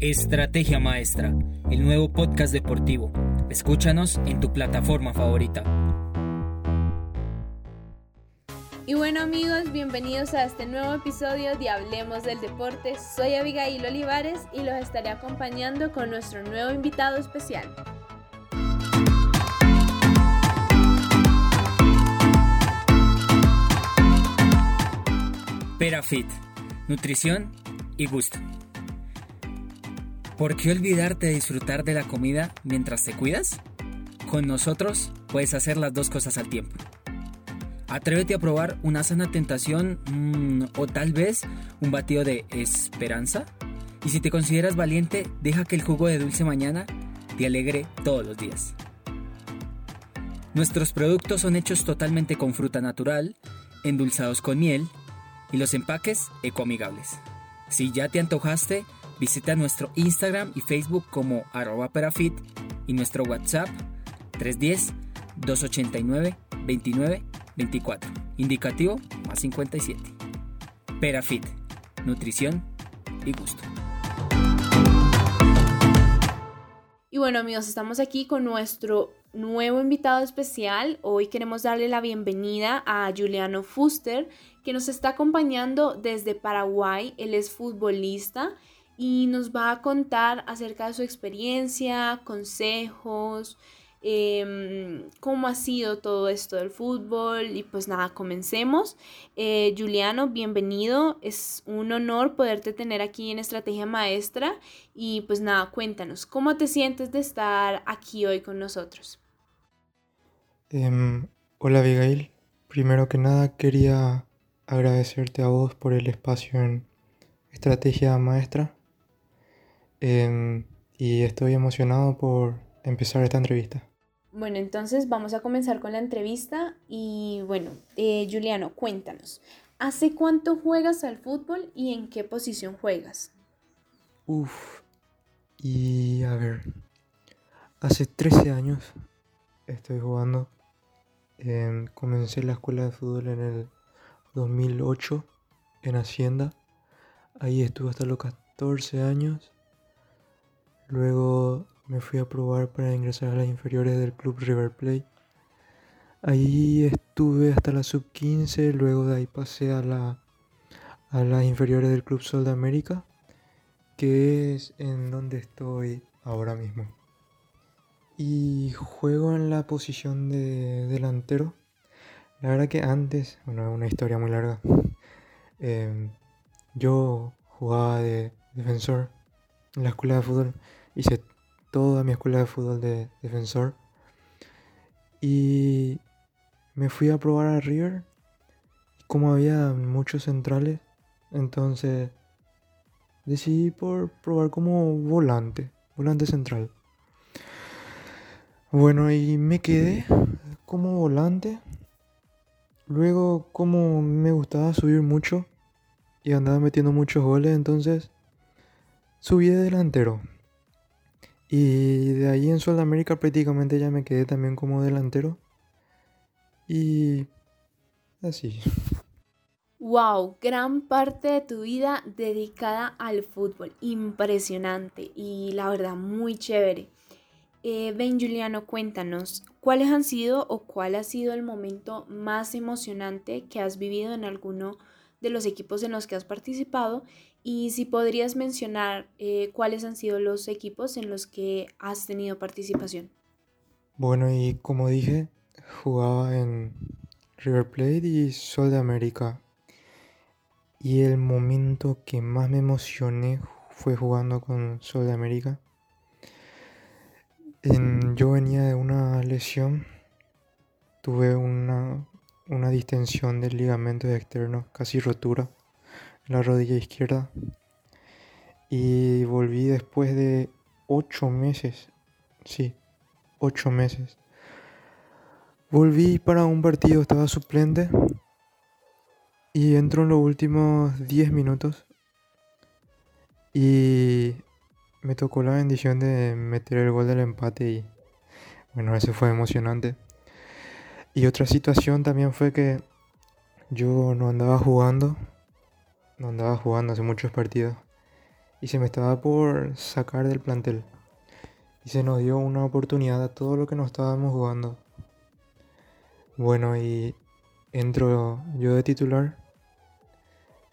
Estrategia Maestra, el nuevo podcast deportivo. Escúchanos en tu plataforma favorita. Y bueno amigos, bienvenidos a este nuevo episodio de Hablemos del Deporte. Soy Abigail Olivares y los estaré acompañando con nuestro nuevo invitado especial. Perafit, nutrición y gusto. ¿Por qué olvidarte de disfrutar de la comida mientras te cuidas? Con nosotros puedes hacer las dos cosas al tiempo. Atrévete a probar una sana tentación mm, o tal vez un batido de esperanza. Y si te consideras valiente, deja que el jugo de dulce mañana te alegre todos los días. Nuestros productos son hechos totalmente con fruta natural, endulzados con miel y los empaques ecoamigables. Si ya te antojaste, Visita nuestro Instagram y Facebook como arroba perafit y nuestro WhatsApp 310-289-2924. Indicativo más 57. Perafit, nutrición y gusto. Y bueno amigos, estamos aquí con nuestro nuevo invitado especial. Hoy queremos darle la bienvenida a Juliano Fuster, que nos está acompañando desde Paraguay. Él es futbolista y nos va a contar acerca de su experiencia, consejos, em, cómo ha sido todo esto del fútbol y pues nada, comencemos. Eh, Juliano, bienvenido, es un honor poderte tener aquí en Estrategia Maestra y pues nada, cuéntanos, ¿cómo te sientes de estar aquí hoy con nosotros? Em, hola Abigail, primero que nada quería agradecerte a vos por el espacio en Estrategia Maestra. Em, y estoy emocionado por empezar esta entrevista. Bueno, entonces vamos a comenzar con la entrevista y bueno, eh, Juliano, cuéntanos, ¿hace cuánto juegas al fútbol y en qué posición juegas? Uf, y a ver, hace 13 años estoy jugando. Em, comencé la escuela de fútbol en el 2008 en Hacienda. Ahí estuve hasta los 14 años Luego me fui a probar para ingresar a las inferiores del club River Plate. Ahí estuve hasta la sub 15, luego de ahí pasé a, la, a las inferiores del club Sol de América, que es en donde estoy ahora mismo. Y juego en la posición de delantero. La verdad que antes, bueno, una historia muy larga. Em, yo jugaba de defensor en la escuela de fútbol hice toda mi escuela de fútbol de defensor. Y me fui a probar a River. Como había muchos centrales, entonces decidí por probar como volante, volante central. Bueno, y me quedé como volante. Luego, como me gustaba subir mucho y andaba metiendo muchos goles, entonces subí de delantero. Y de ahí en Sudamérica prácticamente ya me quedé también como delantero. Y así. Wow, gran parte de tu vida dedicada al fútbol. Impresionante y la verdad muy chévere. Eh, ben Juliano, cuéntanos, ¿cuáles han sido o cuál ha sido el momento más emocionante que has vivido en alguno de los equipos en los que has participado y si podrías mencionar eh, cuáles han sido los equipos en los que has tenido participación. Bueno, y como dije, jugaba en River Plate y Sol de América. Y el momento que más me emocioné fue jugando con Sol de América. yo venía de una lesión, tuve una, una distensión del ligamento externo, casi rotura la rodilla izquierda. Y volví después de ocho meses. Sí, ocho meses. Volví para un partido, estaba suplente. Y entro en los últimos diez minutos. Y me tocó la bendición de meter el gol del empate y bueno, eso fue emocionante. Y otra situación también fue que yo no andaba jugando no andaba jugando hace muchos partidos. y se me estaba por sacar del plantel. Y se nos dio una oportunidad a todo lo que nos estábamos jugando. Bueno, y entro yo de titular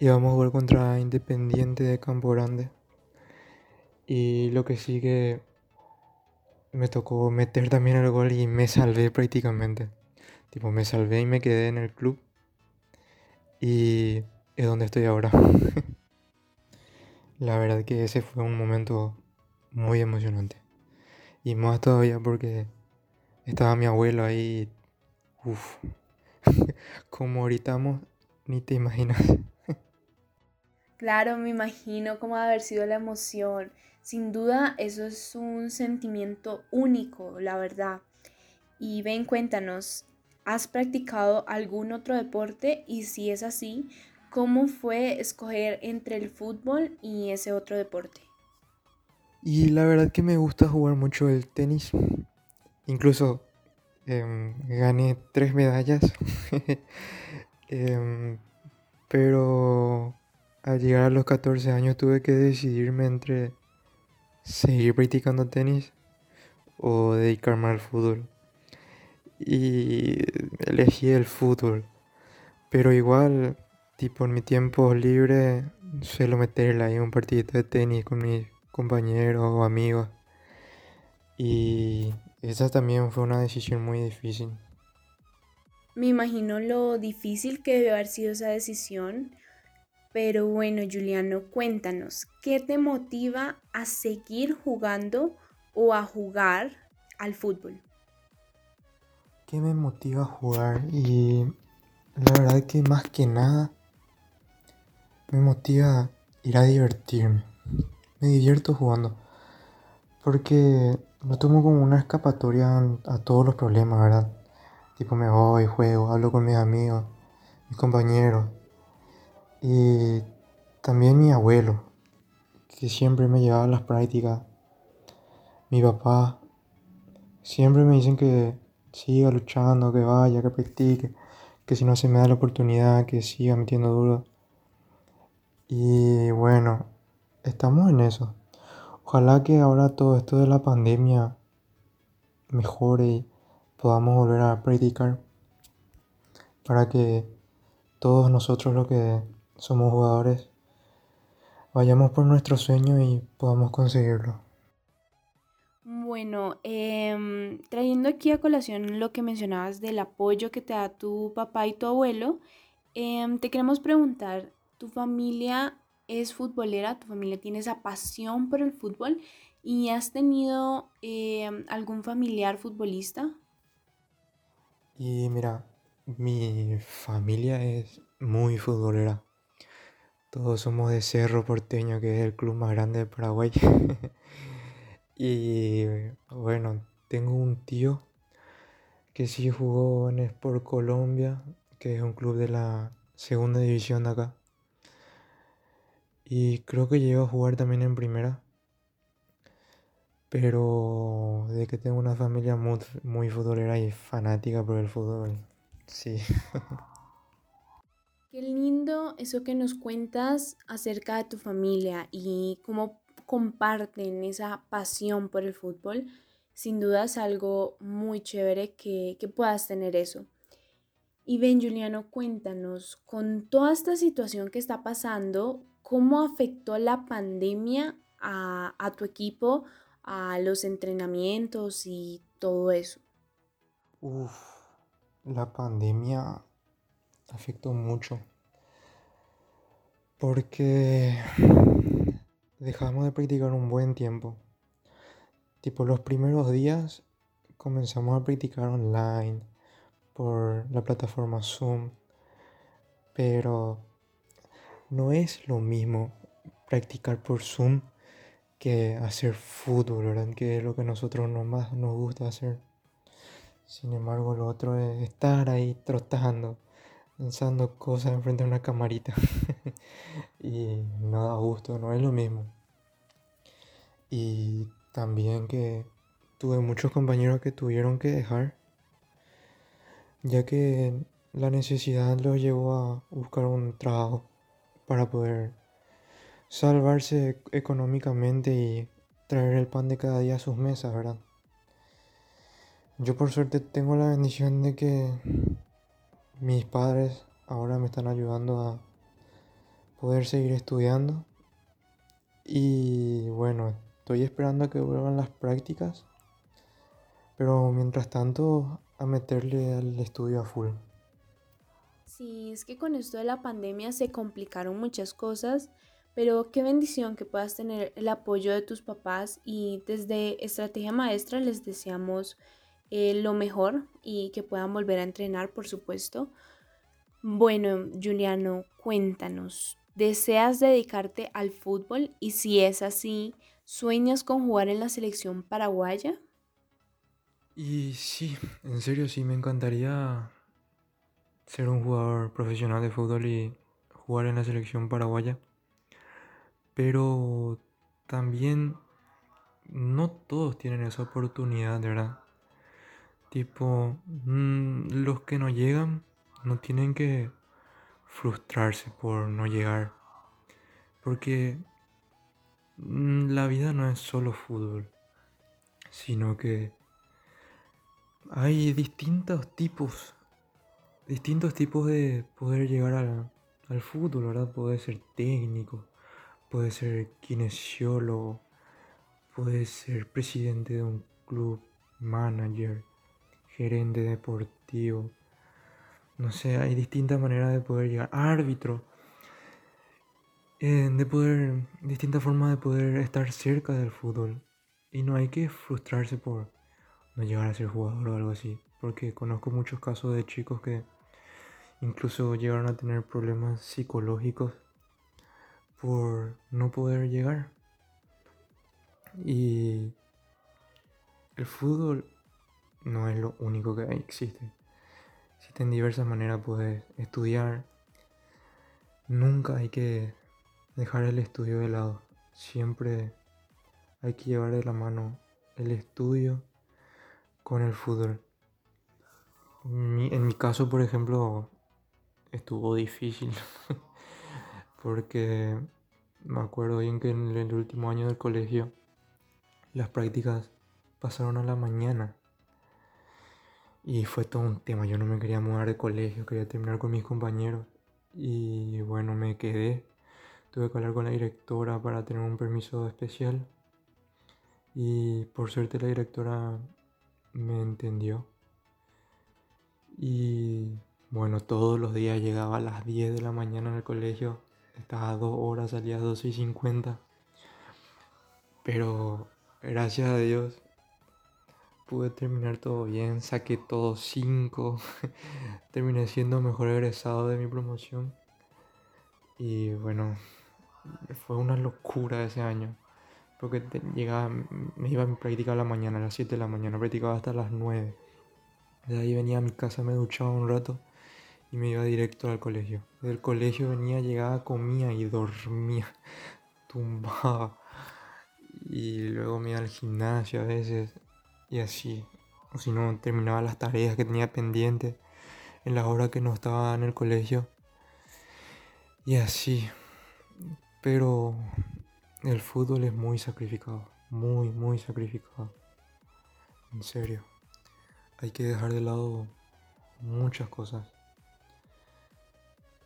y vamos a jugar contra Independiente de Campo Grande. Y lo que sigue me tocó meter también el gol y me salvé prácticamente. Tipo, me salvé y me quedé en el club. Y es donde estoy ahora. La verdad que ese fue un momento muy emocionante. Y más todavía porque estaba mi abuelo ahí. Uf. Como gritamos, ni te imaginas. Claro, me imagino cómo ha haber sido la emoción. Sin duda, eso es un sentimiento único, la verdad. Y ven, cuéntanos, ¿has practicado algún otro deporte? Y si es así, ¿cómo fue escoger entre el fútbol y ese otro deporte? Y la verdad que me gusta jugar mucho el tenis. Incluso em, gané tres medallas. Em, pero al llegar a los 14 años tuve que decidirme entre seguir practicando tenis o dedicarme al fútbol. Y elegí el fútbol. Pero igual, tipo en mi tiempo libre, suelo meterle ahí un partidito de tenis con mis compañeros o amigos. Y esa también fue una decisión muy difícil. Me imagino lo difícil que debe haber sido esa decisión pero bueno, Juliano, cuéntanos, ¿qué te motiva a seguir jugando o a jugar al fútbol? ¿Qué me motiva a jugar? Y la verdad que más que nada me motiva ir a divertirme. Me divierto jugando. Porque lo tomo como una escapatoria a todos los problemas, ¿verdad? Tipo me voy, juego, hablo con mis amigos, mis compañeros y también mi abuelo, que siempre me llevaba a las prácticas. Mi papá, siempre me dicen que siga luchando, que vaya, que practique, que si no se me da la oportunidad, que siga metiendo duro. Y bueno, estamos en eso. Ojalá que ahora todo esto de la pandemia mejore y podamos volver a practicar para que todos nosotros lo que somos jugadores, vayamos por nuestro sueño y podamos conseguirlo. Bueno, em, trayendo aquí a colación lo que mencionabas del apoyo que te da tu papá y tu abuelo, em, te queremos preguntar, ¿tu familia es futbolera? ¿Tu familia tiene esa pasión por el fútbol? ¿Y has tenido em, algún familiar futbolista? Y mira, mi familia es muy futbolera. Todos somos de Cerro Porteño, que es el club más grande de Paraguay. y bueno, tengo un tío que sí jugó en Sport Colombia, que es un club de la segunda división de acá. Y creo que llegó a jugar también en primera. Pero de que tengo una familia muy, muy futbolera y fanática por el fútbol. Sí. Qué lindo eso que nos cuentas acerca de tu familia y cómo comparten esa pasión por el fútbol. Sin duda es algo muy chévere que, puedas tener eso. Y ven, Juliano, cuéntanos, con toda esta situación que está pasando, ¿cómo afectó la pandemia a, a tu equipo, a los entrenamientos y todo eso? Uf, la pandemia afectó mucho. Porque dejamos de practicar un buen tiempo. Tipo, los primeros días comenzamos a practicar online por la plataforma Zoom. Pero no es lo mismo practicar por Zoom que hacer fútbol, ¿verdad? Que es lo que a nosotros más nos gusta hacer. Sin embargo, lo otro es estar ahí trotando lanzando cosas enfrente de una camarita. y no da gusto, no es lo mismo. Y también que tuve muchos compañeros que tuvieron que dejar, ya que la necesidad los llevó a buscar un trabajo para poder salvarse económicamente y traer el pan de cada día a sus mesas, ¿verdad? Yo por suerte tengo la bendición de que mis padres ahora me están ayudando a poder seguir estudiando. Y bueno, estoy esperando a que vuelvan las prácticas. Pero mientras tanto, a meterle al estudio a full. Sí, es que con esto de la pandemia se complicaron muchas cosas, pero qué bendición que puedas tener el apoyo de tus papás y desde Estrategia Maestra les deseamos eh, lo mejor y que puedan volver a entrenar, por supuesto. Bueno, Juliano, cuéntanos, ¿deseas dedicarte al fútbol? Y si es así, ¿sueñas con jugar en la selección paraguaya? Y sí, en serio sí, me encantaría ser un jugador profesional de fútbol y jugar en la selección paraguaya. Pero también no todos tienen esa oportunidad, ¿verdad? Tipo, mm, los que no llegan no tienen que frustrarse por no llegar. Porque mm, la vida no es solo fútbol, sino que hay distintos tipos, distintos tipos de poder llegar al, al fútbol, ¿verdad? Puede ser técnico, puede ser kinesiólogo, puede ser presidente de un club, manager, gerente deportivo. No sé, hay distintas maneras de poder llegar. Árbitro. Eh, de poder, distintas formas de poder estar cerca del fútbol. Y no hay que frustrarse por no llegar a ser jugador o algo así. Porque conozco muchos casos de chicos que incluso llegaron a tener problemas psicológicos por no poder llegar. Y el fútbol no es lo único que existe. Existen diversas maneras de poder estudiar. Nunca hay que dejar el estudio de lado. Siempre hay que llevar de la mano el estudio con el fútbol. En mi caso, por ejemplo, estuvo difícil. porque me acuerdo bien que en el último año del colegio las prácticas pasaron a la mañana. Y fue todo un tema, yo no me quería mudar de colegio, quería terminar con mis compañeros. Y bueno, me quedé. Tuve que hablar con la directora para tener un permiso especial. Y por suerte la directora me entendió. Y bueno, todos los días llegaba a las 10 de la mañana al colegio. Estaba a dos horas, salía a 12 y 50. Pero gracias a Dios pude terminar todo bien, saqué todo 5, terminé siendo mejor egresado de mi promoción. Y bueno, fue una locura ese año, porque llegaba, me iba a mi práctica a la mañana, a las 7 de la mañana, practicaba hasta las 9. De ahí venía a mi casa, me duchaba un rato y me iba directo al colegio. Del colegio venía, llegaba, comía y dormía, tumbaba. Y luego me iba al gimnasio a veces y así. O si no, terminaba las tareas que tenía pendientes en las horas que no estaba en el colegio. Y así. Pero el fútbol es muy sacrificado. Muy, muy sacrificado. En serio. Hay que dejar de lado muchas cosas.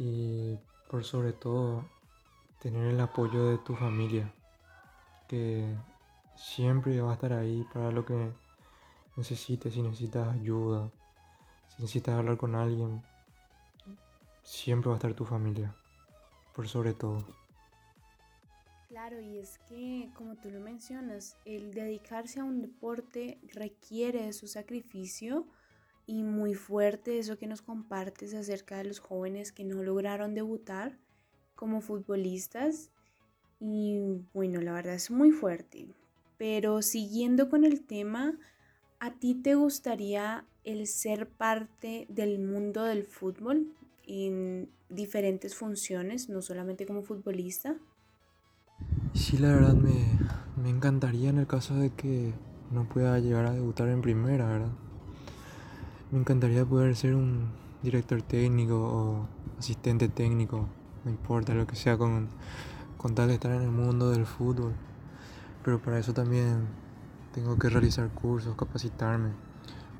Y por sobre todo, tener el apoyo de tu familia. Que siempre va a estar ahí para lo que necesites, si necesitas ayuda, si necesitas hablar con alguien, siempre va a estar tu familia, por sobre todo. Claro, y es que, como tú lo mencionas, el dedicarse a un deporte requiere de su sacrificio y muy fuerte eso que nos compartes acerca de los jóvenes que no lograron debutar como futbolistas. Y bueno, la verdad es muy fuerte. Pero siguiendo con el tema, ¿A ti te gustaría el ser parte del mundo del fútbol en diferentes funciones, no solamente como futbolista? Sí, la verdad me, encantaría en el caso de que no pueda llegar a debutar en primera, ¿verdad? Me encantaría poder ser un director técnico o asistente técnico, no importa lo que sea con, con tal de estar en el mundo del fútbol. Pero para eso también tengo que realizar cursos, capacitarme,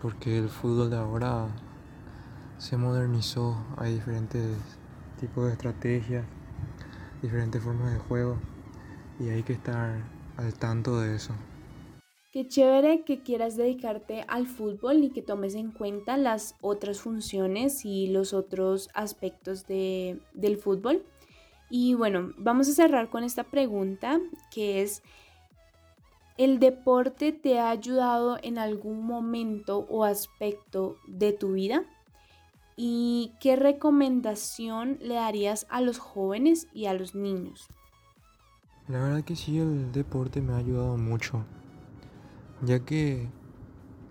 porque el fútbol de ahora se modernizó, hay diferentes tipos de estrategias, diferentes formas de juego y hay que estar al tanto de eso. Qué chévere que quieras dedicarte al fútbol y que tomes en cuenta las otras funciones y los otros aspectos de, del fútbol. Y bueno, vamos a cerrar con esta pregunta que es, ¿el deporte te ha ayudado en algún momento o aspecto de tu vida? ¿Y qué recomendación le darías a los jóvenes y a los niños? La verdad que sí, el deporte me ha ayudado mucho, ya que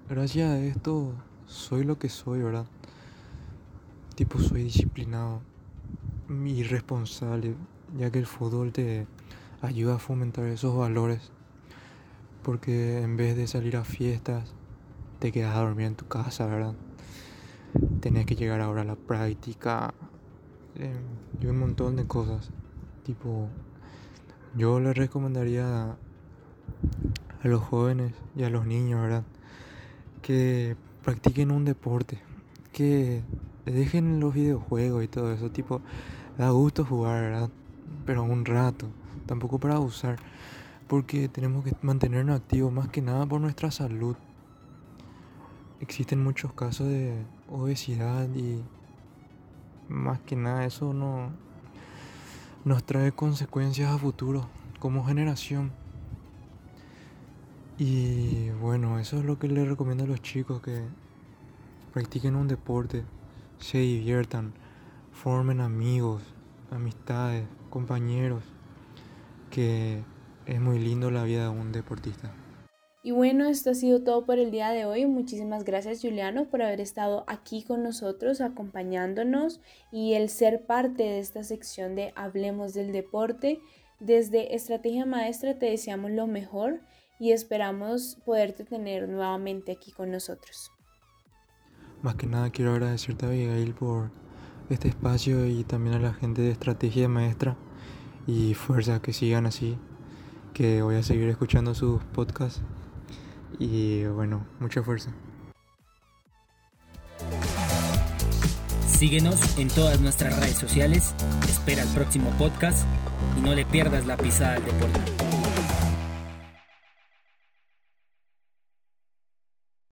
gracias a esto soy lo que soy, ¿verdad? Tipo, soy disciplinado y responsable, ya que el fútbol te ayuda a fomentar esos valores, porque en vez de salir a fiestas, te quedas a dormir en tu casa, ¿verdad? Tenés que llegar ahora a la práctica eh, y un montón de cosas, tipo yo les recomendaría a los jóvenes y a los niños, ¿verdad? Que practiquen un deporte, que dejen los videojuegos y todo eso, tipo, da gusto jugar, ¿verdad? Pero un rato, tampoco para abusar, porque tenemos que mantenernos activos más que nada por nuestra salud. Existen muchos casos de obesidad y más que nada eso no, nos trae consecuencias a futuro como generación. Y bueno, eso es lo que les recomiendo a los chicos que practiquen un deporte, se diviertan, formen amigos, amistades, compañeros, que es muy lindo la vida de un deportista. Y bueno, esto ha sido todo por el día de hoy. Muchísimas gracias Juliano por haber estado aquí con nosotros, acompañándonos y el ser parte de esta sección de Hablemos del Deporte. Desde Estrategia Maestra te deseamos lo mejor y esperamos poderte tener nuevamente aquí con nosotros. Más que nada quiero agradecerte a Abigail por este espacio y también a la gente de Estrategia Maestra y fuerza que sigan así, que voy a seguir escuchando sus podcasts y bueno, mucha fuerza. Síguenos en todas nuestras redes sociales, espera el próximo podcast y no le pierdas la pisada al deporte.